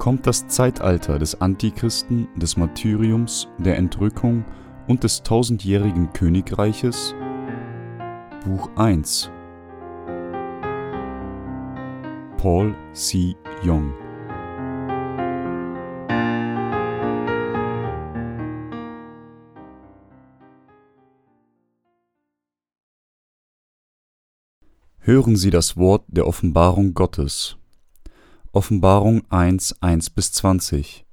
kommt das Zeitalter des Antichristen, des Martyriums, der Entrückung und des tausendjährigen Königreiches? Buch 1 Paul C. Young Hören Sie das Wort der Offenbarung Gottes. Offenbarung 1, 1 bis 20.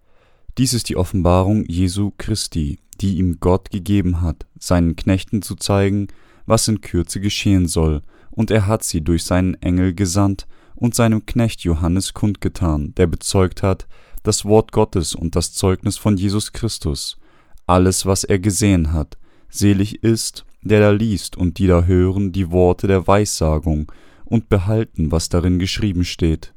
Dies ist die Offenbarung Jesu Christi, die ihm Gott gegeben hat, seinen Knechten zu zeigen, was in Kürze geschehen soll, und er hat sie durch seinen Engel gesandt und seinem Knecht Johannes kundgetan, der bezeugt hat, das Wort Gottes und das Zeugnis von Jesus Christus, alles, was er gesehen hat. Selig ist, der da liest und die da hören die Worte der Weissagung und behalten, was darin geschrieben steht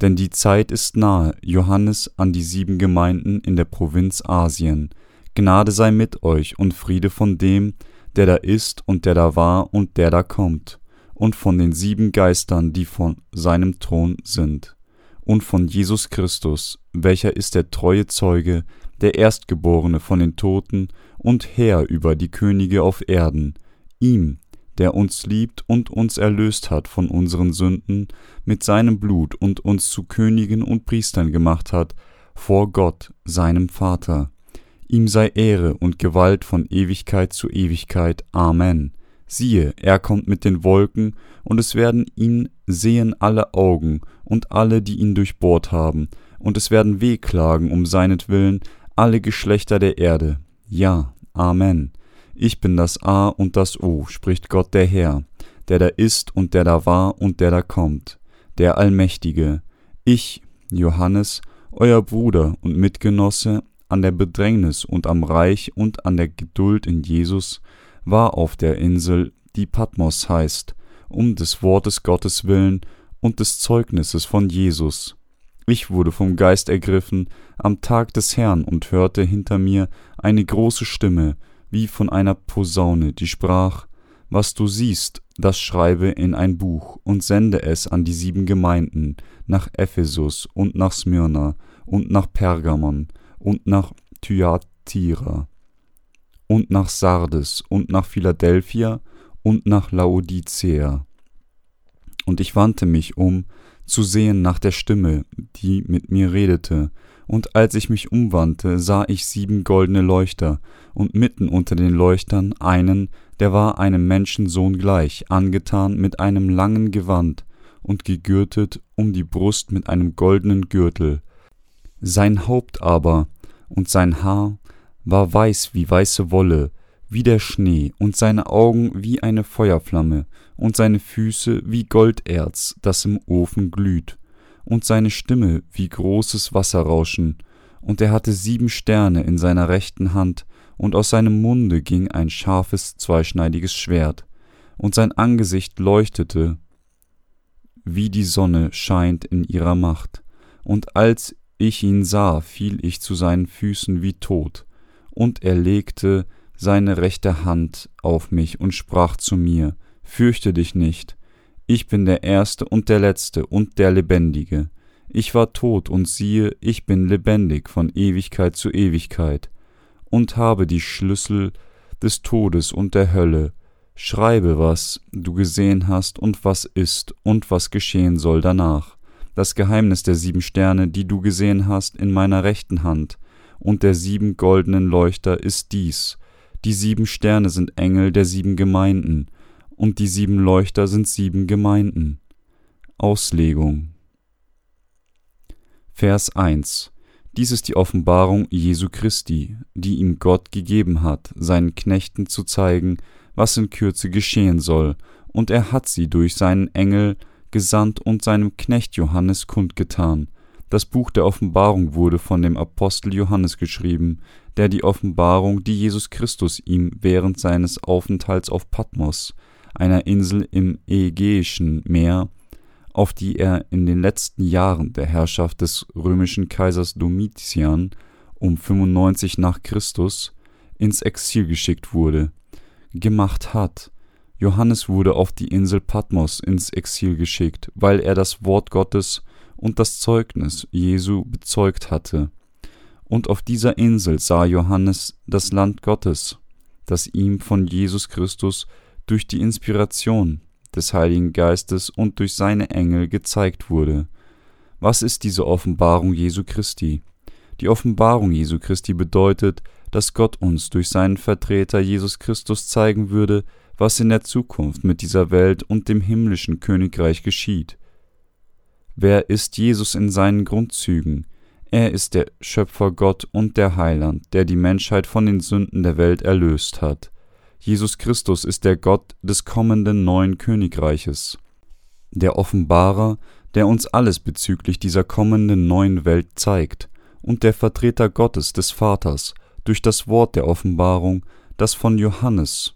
denn die Zeit ist nahe. Johannes an die sieben Gemeinden in der Provinz Asien. Gnade sei mit euch und Friede von dem, der da ist und der da war und der da kommt, und von den sieben Geistern, die von seinem Thron sind, und von Jesus Christus, welcher ist der treue Zeuge, der Erstgeborene von den Toten und Herr über die Könige auf Erden, ihm, der uns liebt und uns erlöst hat von unseren Sünden mit seinem Blut und uns zu Königen und Priestern gemacht hat, vor Gott, seinem Vater. Ihm sei Ehre und Gewalt von Ewigkeit zu Ewigkeit. Amen. Siehe, er kommt mit den Wolken, und es werden ihn sehen alle Augen und alle, die ihn durchbohrt haben, und es werden wehklagen um seinetwillen alle Geschlechter der Erde. Ja, Amen. Ich bin das A und das O, spricht Gott der Herr, der da ist und der da war und der da kommt, der Allmächtige. Ich, Johannes, euer Bruder und Mitgenosse an der Bedrängnis und am Reich und an der Geduld in Jesus, war auf der Insel, die Patmos heißt, um des Wortes Gottes willen und des Zeugnisses von Jesus. Ich wurde vom Geist ergriffen am Tag des Herrn und hörte hinter mir eine große Stimme, wie von einer Posaune, die sprach, Was du siehst, das schreibe in ein Buch und sende es an die sieben Gemeinden, nach Ephesus und nach Smyrna und nach Pergamon und nach Thyatira und nach Sardes und nach Philadelphia und nach Laodicea. Und ich wandte mich um, zu sehen nach der Stimme, die mit mir redete, und als ich mich umwandte, sah ich sieben goldene Leuchter, und mitten unter den Leuchtern einen, der war einem Menschensohn gleich, angetan mit einem langen Gewand und gegürtet um die Brust mit einem goldenen Gürtel. Sein Haupt aber und sein Haar war weiß wie weiße Wolle, wie der Schnee, und seine Augen wie eine Feuerflamme, und seine Füße wie Golderz, das im Ofen glüht und seine Stimme wie großes Wasserrauschen, und er hatte sieben Sterne in seiner rechten Hand, und aus seinem Munde ging ein scharfes, zweischneidiges Schwert, und sein Angesicht leuchtete, wie die Sonne scheint in ihrer Macht, und als ich ihn sah, fiel ich zu seinen Füßen wie tot, und er legte seine rechte Hand auf mich und sprach zu mir, Fürchte dich nicht, ich bin der Erste und der Letzte und der Lebendige. Ich war tot und siehe, ich bin lebendig von Ewigkeit zu Ewigkeit und habe die Schlüssel des Todes und der Hölle. Schreibe, was du gesehen hast und was ist und was geschehen soll danach. Das Geheimnis der sieben Sterne, die du gesehen hast, in meiner rechten Hand, und der sieben goldenen Leuchter ist dies. Die sieben Sterne sind Engel der sieben Gemeinden, und die sieben Leuchter sind sieben Gemeinden. Auslegung Vers 1 Dies ist die Offenbarung Jesu Christi, die ihm Gott gegeben hat, seinen Knechten zu zeigen, was in Kürze geschehen soll, und er hat sie durch seinen Engel gesandt und seinem Knecht Johannes kundgetan. Das Buch der Offenbarung wurde von dem Apostel Johannes geschrieben, der die Offenbarung, die Jesus Christus ihm während seines Aufenthalts auf Patmos einer Insel im Ägäischen Meer, auf die er in den letzten Jahren der Herrschaft des römischen Kaisers Domitian um 95 nach Christus ins Exil geschickt wurde, gemacht hat. Johannes wurde auf die Insel Patmos ins Exil geschickt, weil er das Wort Gottes und das Zeugnis Jesu bezeugt hatte. Und auf dieser Insel sah Johannes das Land Gottes, das ihm von Jesus Christus durch die Inspiration des Heiligen Geistes und durch seine Engel gezeigt wurde. Was ist diese Offenbarung Jesu Christi? Die Offenbarung Jesu Christi bedeutet, dass Gott uns durch seinen Vertreter Jesus Christus zeigen würde, was in der Zukunft mit dieser Welt und dem himmlischen Königreich geschieht. Wer ist Jesus in seinen Grundzügen? Er ist der Schöpfer Gott und der Heiland, der die Menschheit von den Sünden der Welt erlöst hat. Jesus Christus ist der Gott des kommenden neuen Königreiches, der Offenbarer, der uns alles bezüglich dieser kommenden neuen Welt zeigt, und der Vertreter Gottes des Vaters durch das Wort der Offenbarung, das von Johannes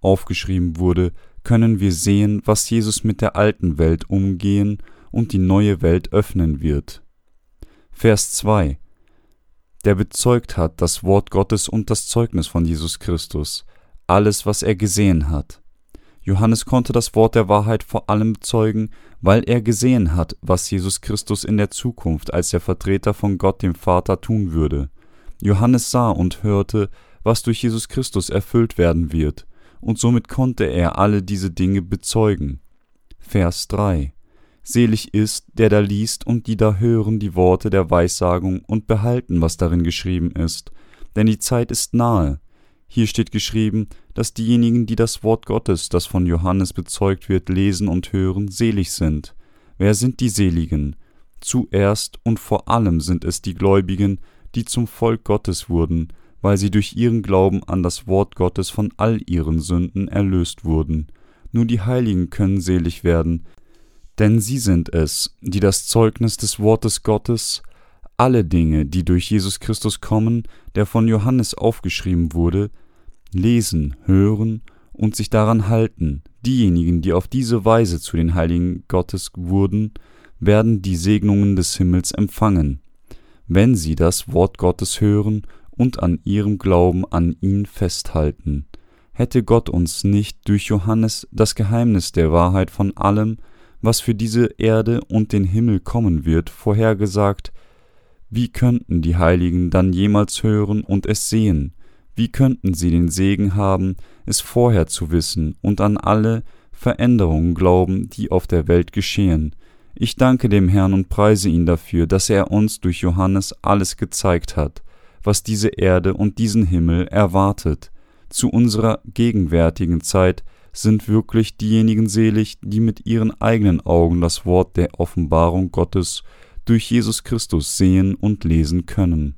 aufgeschrieben wurde, können wir sehen, was Jesus mit der alten Welt umgehen und die neue Welt öffnen wird. Vers 2 Der bezeugt hat das Wort Gottes und das Zeugnis von Jesus Christus, alles, was er gesehen hat. Johannes konnte das Wort der Wahrheit vor allem bezeugen, weil er gesehen hat, was Jesus Christus in der Zukunft als der Vertreter von Gott dem Vater tun würde. Johannes sah und hörte, was durch Jesus Christus erfüllt werden wird, und somit konnte er alle diese Dinge bezeugen. Vers 3 Selig ist, der da liest und die da hören die Worte der Weissagung und behalten, was darin geschrieben ist, denn die Zeit ist nahe. Hier steht geschrieben, dass diejenigen, die das Wort Gottes, das von Johannes bezeugt wird, lesen und hören, selig sind. Wer sind die Seligen? Zuerst und vor allem sind es die Gläubigen, die zum Volk Gottes wurden, weil sie durch ihren Glauben an das Wort Gottes von all ihren Sünden erlöst wurden. Nur die Heiligen können selig werden, denn sie sind es, die das Zeugnis des Wortes Gottes, alle Dinge, die durch Jesus Christus kommen, der von Johannes aufgeschrieben wurde, lesen, hören und sich daran halten. Diejenigen, die auf diese Weise zu den Heiligen Gottes wurden, werden die Segnungen des Himmels empfangen, wenn sie das Wort Gottes hören und an ihrem Glauben an ihn festhalten. Hätte Gott uns nicht durch Johannes das Geheimnis der Wahrheit von allem, was für diese Erde und den Himmel kommen wird, vorhergesagt, wie könnten die Heiligen dann jemals hören und es sehen? Wie könnten sie den Segen haben, es vorher zu wissen und an alle Veränderungen glauben, die auf der Welt geschehen? Ich danke dem Herrn und preise ihn dafür, dass er uns durch Johannes alles gezeigt hat, was diese Erde und diesen Himmel erwartet. Zu unserer gegenwärtigen Zeit sind wirklich diejenigen selig, die mit ihren eigenen Augen das Wort der Offenbarung Gottes durch Jesus Christus sehen und lesen können.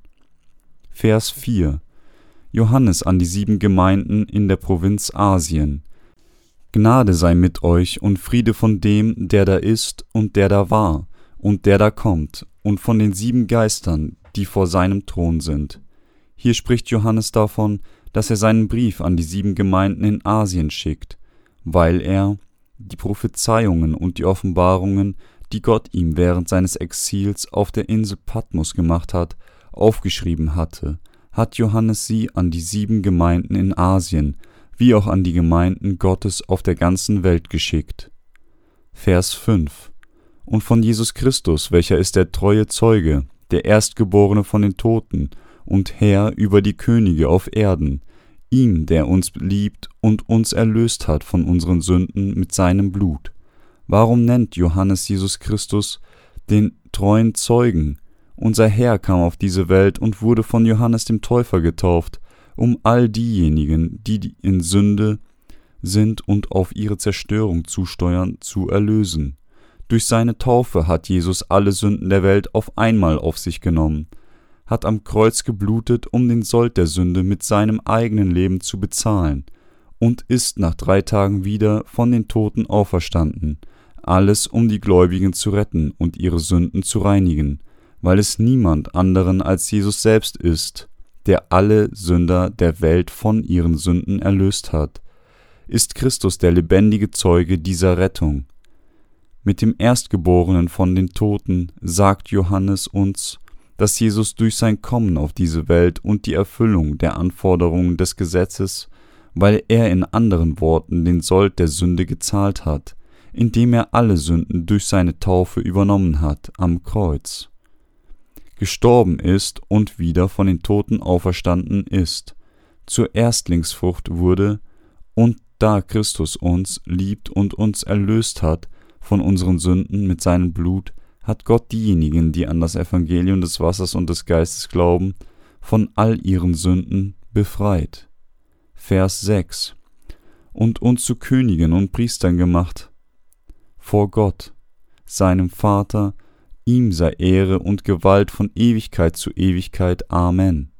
Vers 4 Johannes an die sieben Gemeinden in der Provinz Asien. Gnade sei mit euch und Friede von dem, der da ist und der da war und der da kommt, und von den sieben Geistern, die vor seinem Thron sind. Hier spricht Johannes davon, dass er seinen Brief an die sieben Gemeinden in Asien schickt, weil er die Prophezeiungen und die Offenbarungen, die Gott ihm während seines Exils auf der Insel Patmos gemacht hat, aufgeschrieben hatte, hat Johannes sie an die sieben Gemeinden in Asien, wie auch an die Gemeinden Gottes auf der ganzen Welt geschickt. Vers 5 Und von Jesus Christus, welcher ist der treue Zeuge, der Erstgeborene von den Toten und Herr über die Könige auf Erden, ihm, der uns liebt und uns erlöst hat von unseren Sünden mit seinem Blut. Warum nennt Johannes Jesus Christus den treuen Zeugen? Unser Herr kam auf diese Welt und wurde von Johannes dem Täufer getauft, um all diejenigen, die in Sünde sind und auf ihre Zerstörung zusteuern, zu erlösen. Durch seine Taufe hat Jesus alle Sünden der Welt auf einmal auf sich genommen, hat am Kreuz geblutet, um den Sold der Sünde mit seinem eigenen Leben zu bezahlen, und ist nach drei Tagen wieder von den Toten auferstanden, alles um die Gläubigen zu retten und ihre Sünden zu reinigen, weil es niemand anderen als Jesus selbst ist, der alle Sünder der Welt von ihren Sünden erlöst hat, ist Christus der lebendige Zeuge dieser Rettung. Mit dem Erstgeborenen von den Toten sagt Johannes uns, dass Jesus durch sein Kommen auf diese Welt und die Erfüllung der Anforderungen des Gesetzes, weil er in anderen Worten den Sold der Sünde gezahlt hat, indem er alle Sünden durch seine Taufe übernommen hat am Kreuz, gestorben ist und wieder von den Toten auferstanden ist, zur Erstlingsfrucht wurde, und da Christus uns liebt und uns erlöst hat von unseren Sünden mit seinem Blut, hat Gott diejenigen, die an das Evangelium des Wassers und des Geistes glauben, von all ihren Sünden befreit. Vers 6 Und uns zu Königen und Priestern gemacht vor Gott, seinem Vater, ihm sei Ehre und Gewalt von Ewigkeit zu Ewigkeit. Amen.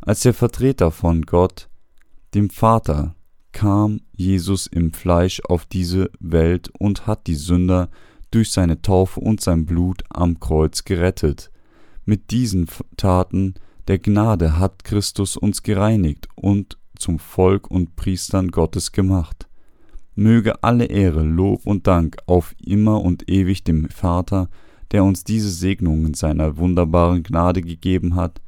Als der Vertreter von Gott, dem Vater, kam Jesus im Fleisch auf diese Welt und hat die Sünder durch seine Taufe und sein Blut am Kreuz gerettet. Mit diesen Taten der Gnade hat Christus uns gereinigt und zum Volk und Priestern Gottes gemacht. Möge alle Ehre, Lob und Dank auf immer und ewig dem Vater, der uns diese Segnungen seiner wunderbaren Gnade gegeben hat,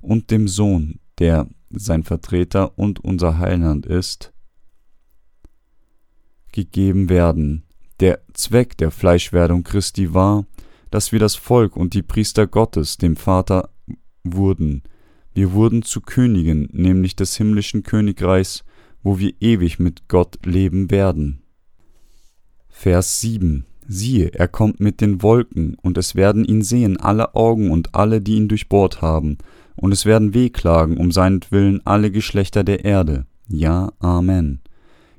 und dem Sohn, der sein Vertreter und unser Heiland ist, gegeben werden. Der Zweck der Fleischwerdung Christi war, dass wir das Volk und die Priester Gottes dem Vater wurden. Wir wurden zu Königen, nämlich des himmlischen Königreichs, wo wir ewig mit Gott leben werden. Vers 7 Siehe, er kommt mit den Wolken, und es werden ihn sehen alle Augen und alle, die ihn durchbohrt haben, und es werden wehklagen um seinetwillen alle Geschlechter der Erde. Ja, Amen.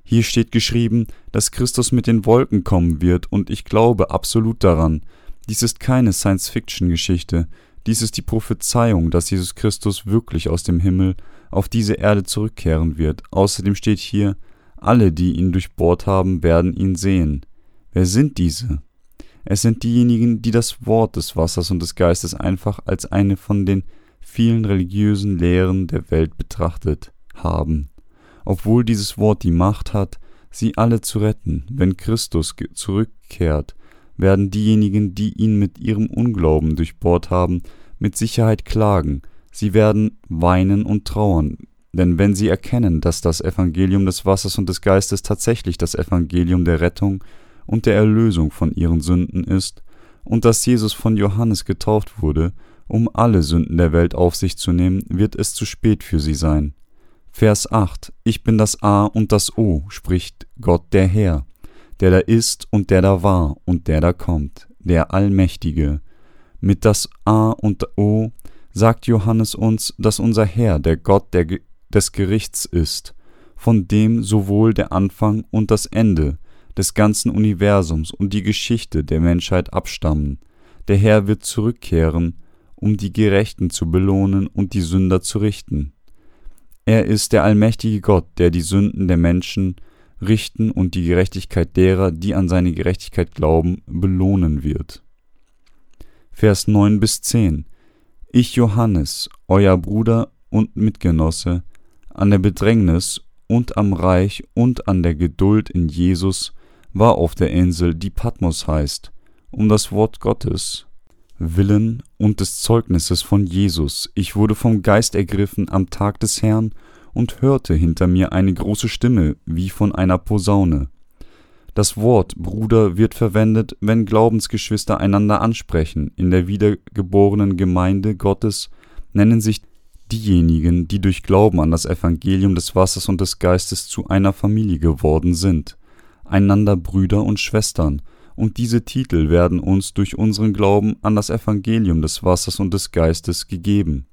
Hier steht geschrieben, dass Christus mit den Wolken kommen wird, und ich glaube absolut daran. Dies ist keine Science-Fiction-Geschichte, dies ist die Prophezeiung, dass Jesus Christus wirklich aus dem Himmel auf diese Erde zurückkehren wird. Außerdem steht hier, alle, die ihn durchbohrt haben, werden ihn sehen. Wer sind diese? Es sind diejenigen, die das Wort des Wassers und des Geistes einfach als eine von den vielen religiösen Lehren der Welt betrachtet haben. Obwohl dieses Wort die Macht hat, sie alle zu retten, wenn Christus zurückkehrt, werden diejenigen, die ihn mit ihrem Unglauben durchbohrt haben, mit Sicherheit klagen, sie werden weinen und trauern, denn wenn sie erkennen, dass das Evangelium des Wassers und des Geistes tatsächlich das Evangelium der Rettung und der Erlösung von ihren Sünden ist, und dass Jesus von Johannes getauft wurde, um alle Sünden der Welt auf sich zu nehmen, wird es zu spät für sie sein. Vers 8 Ich bin das A und das O, spricht Gott der Herr, der da ist und der da war und der da kommt, der Allmächtige. Mit das A und O sagt Johannes uns, dass unser Herr der Gott der, des Gerichts ist, von dem sowohl der Anfang und das Ende des ganzen Universums und die Geschichte der Menschheit abstammen. Der Herr wird zurückkehren, um die Gerechten zu belohnen und die Sünder zu richten. Er ist der allmächtige Gott, der die Sünden der Menschen richten und die Gerechtigkeit derer, die an seine Gerechtigkeit glauben, belohnen wird. Vers 9 bis 10 Ich Johannes, euer Bruder und Mitgenosse, an der Bedrängnis und am Reich und an der Geduld in Jesus war auf der Insel, die Patmos heißt, um das Wort Gottes willen und des Zeugnisses von Jesus. Ich wurde vom Geist ergriffen am Tag des Herrn und hörte hinter mir eine große Stimme wie von einer Posaune. Das Wort Bruder wird verwendet, wenn Glaubensgeschwister einander ansprechen. In der wiedergeborenen Gemeinde Gottes nennen sich diejenigen, die durch Glauben an das Evangelium des Wassers und des Geistes zu einer Familie geworden sind, einander Brüder und Schwestern, und diese Titel werden uns durch unseren Glauben an das Evangelium des Wassers und des Geistes gegeben.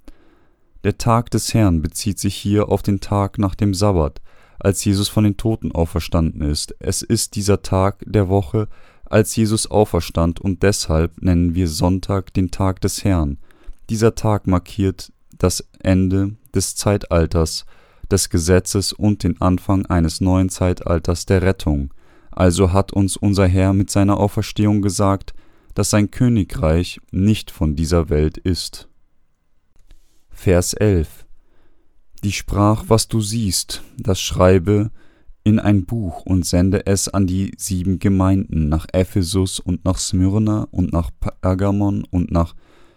Der Tag des Herrn bezieht sich hier auf den Tag nach dem Sabbat, als Jesus von den Toten auferstanden ist. Es ist dieser Tag der Woche, als Jesus auferstand, und deshalb nennen wir Sonntag den Tag des Herrn. Dieser Tag markiert das Ende des Zeitalters, des Gesetzes und den Anfang eines neuen Zeitalters der Rettung. Also hat uns unser Herr mit seiner Auferstehung gesagt, dass sein Königreich nicht von dieser Welt ist. Vers 11 Die sprach, was du siehst, das schreibe in ein Buch und sende es an die sieben Gemeinden nach Ephesus und nach Smyrna und nach Pergamon und nach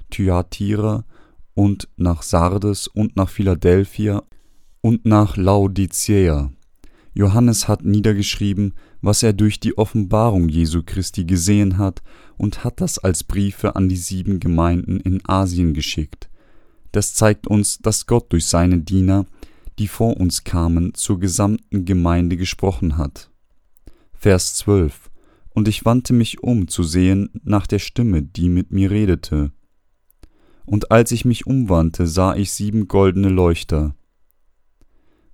Thyatira und nach Sardes und nach Philadelphia und nach Laodicea. Johannes hat niedergeschrieben, was er durch die Offenbarung Jesu Christi gesehen hat und hat das als Briefe an die sieben Gemeinden in Asien geschickt. Das zeigt uns, dass Gott durch seine Diener, die vor uns kamen, zur gesamten Gemeinde gesprochen hat. Vers 12 Und ich wandte mich um zu sehen nach der Stimme, die mit mir redete. Und als ich mich umwandte, sah ich sieben goldene Leuchter.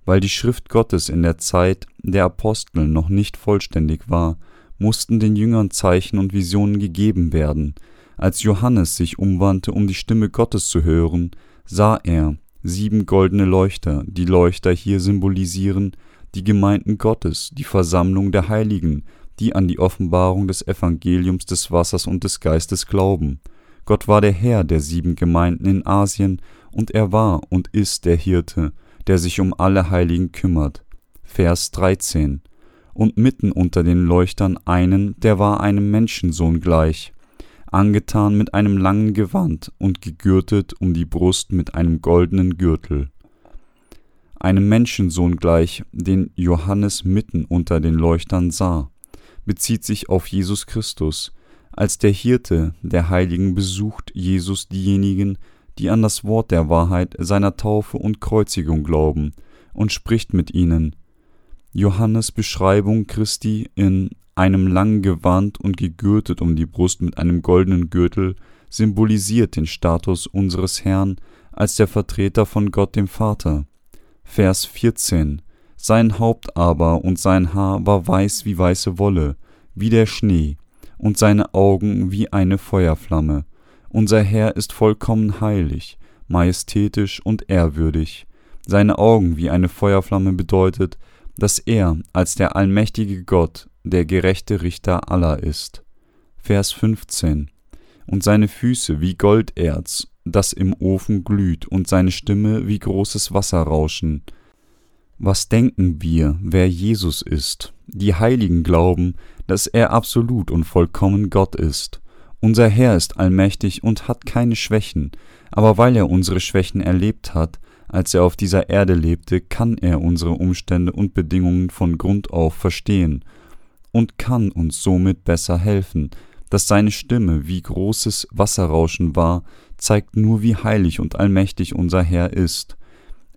Weil die Schrift Gottes in der Zeit der Apostel noch nicht vollständig war, mussten den Jüngern Zeichen und Visionen gegeben werden. Als Johannes sich umwandte, um die Stimme Gottes zu hören, sah er sieben goldene Leuchter. Die Leuchter hier symbolisieren die Gemeinden Gottes, die Versammlung der Heiligen, die an die Offenbarung des Evangeliums des Wassers und des Geistes glauben. Gott war der Herr der sieben Gemeinden in Asien, und er war und ist der Hirte, der sich um alle Heiligen kümmert. Vers 13. Und mitten unter den Leuchtern einen, der war einem Menschensohn gleich, angetan mit einem langen Gewand und gegürtet um die Brust mit einem goldenen Gürtel. Einem Menschensohn gleich, den Johannes mitten unter den Leuchtern sah, bezieht sich auf Jesus Christus, als der Hirte der Heiligen besucht Jesus diejenigen, die an das Wort der Wahrheit seiner Taufe und Kreuzigung glauben, und spricht mit ihnen. Johannes Beschreibung Christi in einem langen Gewand und gegürtet um die Brust mit einem goldenen Gürtel symbolisiert den Status unseres Herrn als der Vertreter von Gott dem Vater. Vers 14 Sein Haupt aber und sein Haar war weiß wie weiße Wolle, wie der Schnee, und seine Augen wie eine Feuerflamme. Unser Herr ist vollkommen heilig, majestätisch und ehrwürdig. Seine Augen wie eine Feuerflamme bedeutet, dass er als der allmächtige Gott der gerechte Richter aller ist. Vers 15 Und seine Füße wie Golderz, das im Ofen glüht, und seine Stimme wie großes Wasserrauschen. Was denken wir, wer Jesus ist? Die Heiligen glauben, dass er absolut und vollkommen Gott ist. Unser Herr ist allmächtig und hat keine Schwächen, aber weil er unsere Schwächen erlebt hat, als er auf dieser Erde lebte, kann er unsere Umstände und Bedingungen von Grund auf verstehen und kann uns somit besser helfen. Dass seine Stimme wie großes Wasserrauschen war, zeigt nur, wie heilig und allmächtig unser Herr ist.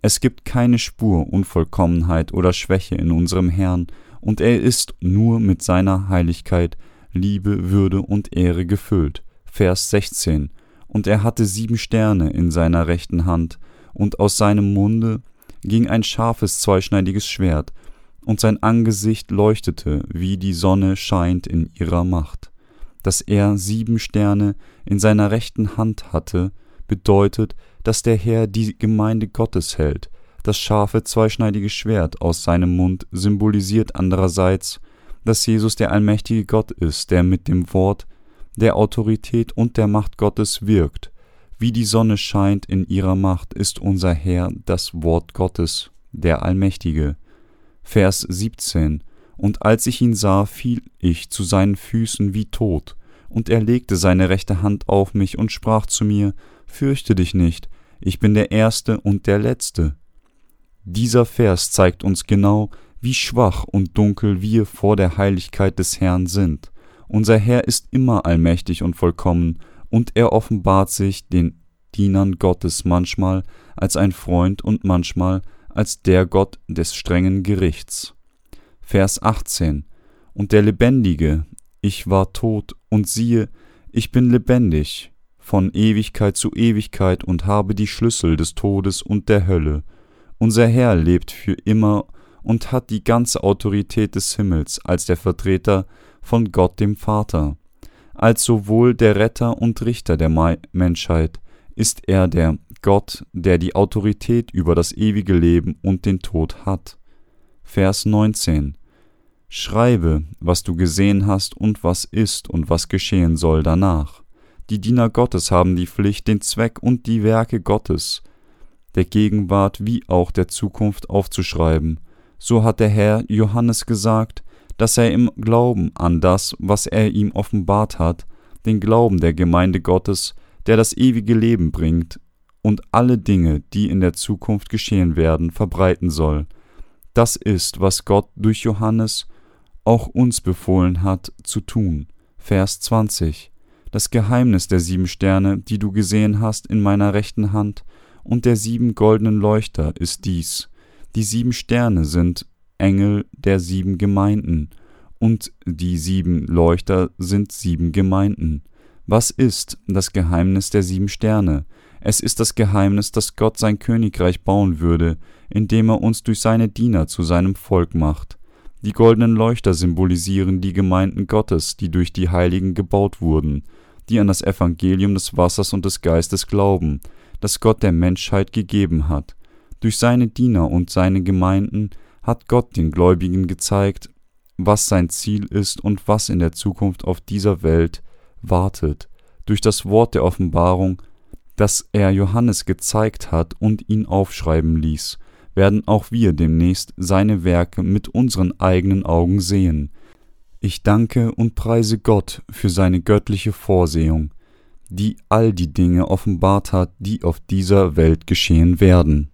Es gibt keine Spur Unvollkommenheit oder Schwäche in unserem Herrn, und er ist nur mit seiner Heiligkeit, Liebe, Würde und Ehre gefüllt. Vers 16. Und er hatte sieben Sterne in seiner rechten Hand, und aus seinem Munde ging ein scharfes zweischneidiges Schwert, und sein Angesicht leuchtete, wie die Sonne scheint in ihrer Macht. Dass er sieben Sterne in seiner rechten Hand hatte, bedeutet, dass der Herr die Gemeinde Gottes hält, das scharfe zweischneidige Schwert aus seinem Mund symbolisiert andererseits, dass Jesus der allmächtige Gott ist, der mit dem Wort, der Autorität und der Macht Gottes wirkt. Wie die Sonne scheint in ihrer Macht, ist unser Herr das Wort Gottes, der Allmächtige. Vers 17 Und als ich ihn sah, fiel ich zu seinen Füßen wie tot, und er legte seine rechte Hand auf mich und sprach zu mir, Fürchte dich nicht, ich bin der Erste und der Letzte, dieser Vers zeigt uns genau, wie schwach und dunkel wir vor der Heiligkeit des Herrn sind. Unser Herr ist immer allmächtig und vollkommen, und er offenbart sich den Dienern Gottes manchmal als ein Freund und manchmal als der Gott des strengen Gerichts. Vers 18 Und der Lebendige, ich war tot, und siehe, ich bin lebendig, von Ewigkeit zu Ewigkeit und habe die Schlüssel des Todes und der Hölle, unser Herr lebt für immer und hat die ganze Autorität des Himmels als der Vertreter von Gott dem Vater. Als sowohl der Retter und Richter der Menschheit ist er der Gott, der die Autorität über das ewige Leben und den Tod hat. Vers 19 Schreibe, was du gesehen hast und was ist und was geschehen soll danach. Die Diener Gottes haben die Pflicht, den Zweck und die Werke Gottes der Gegenwart wie auch der Zukunft aufzuschreiben. So hat der Herr Johannes gesagt, dass er im Glauben an das, was er ihm offenbart hat, den Glauben der Gemeinde Gottes, der das ewige Leben bringt, und alle Dinge, die in der Zukunft geschehen werden, verbreiten soll. Das ist, was Gott durch Johannes auch uns befohlen hat zu tun. Vers 20. Das Geheimnis der sieben Sterne, die du gesehen hast in meiner rechten Hand, und der sieben goldenen Leuchter ist dies. Die sieben Sterne sind Engel der sieben Gemeinden, und die sieben Leuchter sind sieben Gemeinden. Was ist das Geheimnis der sieben Sterne? Es ist das Geheimnis, dass Gott sein Königreich bauen würde, indem er uns durch seine Diener zu seinem Volk macht. Die goldenen Leuchter symbolisieren die Gemeinden Gottes, die durch die Heiligen gebaut wurden, die an das Evangelium des Wassers und des Geistes glauben, das Gott der Menschheit gegeben hat. Durch seine Diener und seine Gemeinden hat Gott den Gläubigen gezeigt, was sein Ziel ist und was in der Zukunft auf dieser Welt wartet. Durch das Wort der Offenbarung, das er Johannes gezeigt hat und ihn aufschreiben ließ, werden auch wir demnächst seine Werke mit unseren eigenen Augen sehen. Ich danke und preise Gott für seine göttliche Vorsehung, die all die Dinge offenbart hat, die auf dieser Welt geschehen werden.